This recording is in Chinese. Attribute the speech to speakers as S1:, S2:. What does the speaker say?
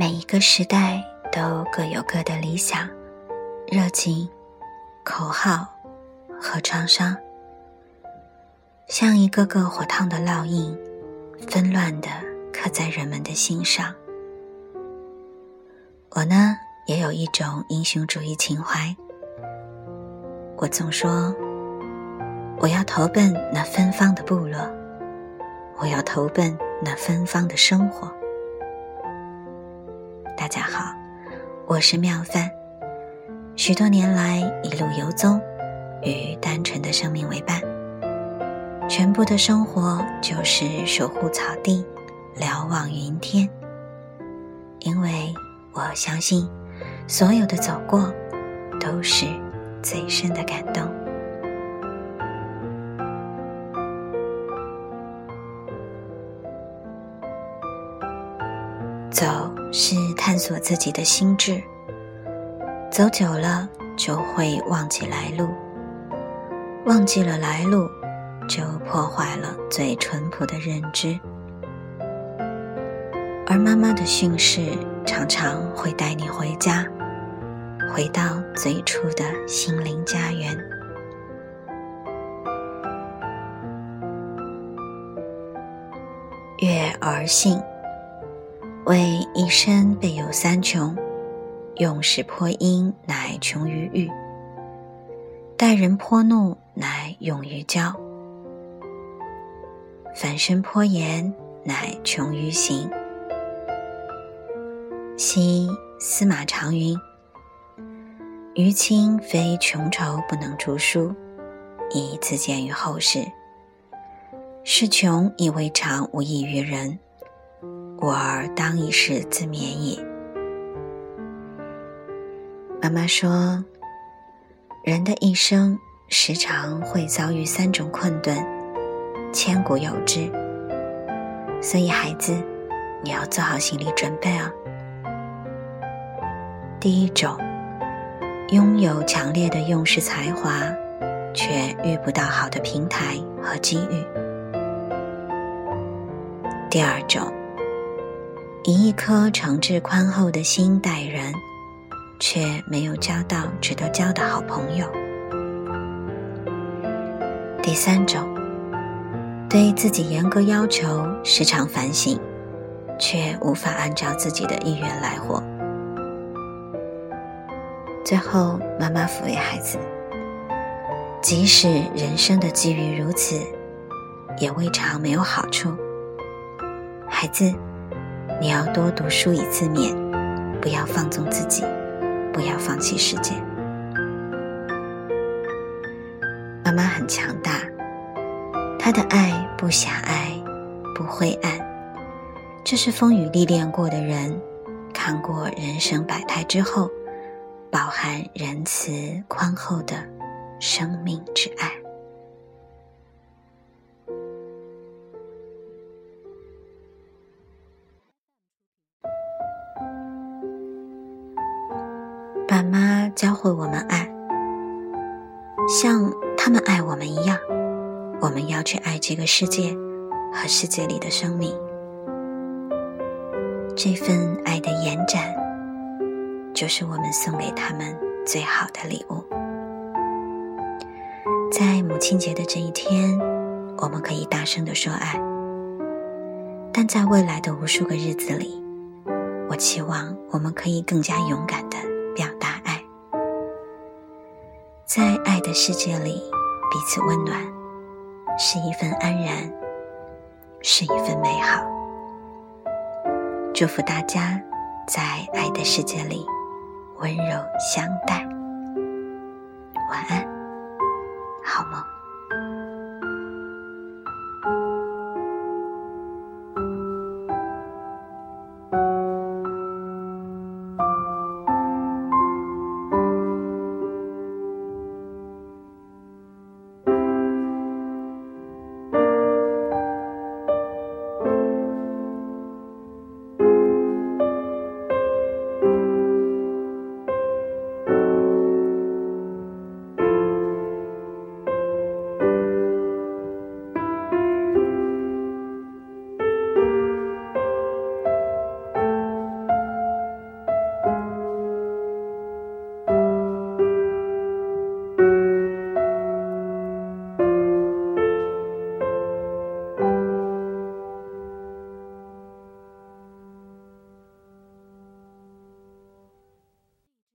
S1: 每一个时代都各有各的理想、热情、口号和创伤，像一个个火烫的烙印，纷乱的刻在人们的心上。我呢，也有一种英雄主义情怀。我总说，我要投奔那芬芳的部落，我要投奔那芬芳的生活。大家好，我是妙帆。许多年来一路游踪，与单纯的生命为伴，全部的生活就是守护草地，瞭望云天。因为。我相信，所有的走过，都是最深的感动。是探索自己的心智，走久了就会忘记来路，忘记了来路，就破坏了最淳朴的认知。而妈妈的训示。常常会带你回家，回到最初的心灵家园。月而信，为一生备有三穷：用事颇阴，乃穷于欲；待人颇怒，乃勇于交；反身颇严，乃穷于行。昔司马长云：“于亲非穷愁不能著书，以自见于后世。是穷以为常无益于人，我儿当以是自勉也。”妈妈说：“人的一生时常会遭遇三种困顿，千古有之。所以孩子，你要做好心理准备哦。”第一种，拥有强烈的用事才华，却遇不到好的平台和机遇。第二种，以一颗诚挚宽厚的心待人，却没有交到值得交的好朋友。第三种，对自己严格要求，时常反省，却无法按照自己的意愿来活。最后，妈妈抚慰孩子：“即使人生的际遇如此，也未尝没有好处。孩子，你要多读书以自勉，不要放纵自己，不要放弃世界。妈妈很强大，她的爱不狭隘，不灰暗，这是风雨历练过的人，看过人生百态之后。”饱含仁慈宽厚的生命之爱。爸妈教会我们爱，像他们爱我们一样，我们要去爱这个世界和世界里的生命。这份爱的延展。就是我们送给他们最好的礼物。在母亲节的这一天，我们可以大声的说爱；但在未来的无数个日子里，我期望我们可以更加勇敢的在爱的世界里，彼此温暖，是一份安然，是一份美好。祝福大家在爱的世界里。温柔相待，晚安，好梦。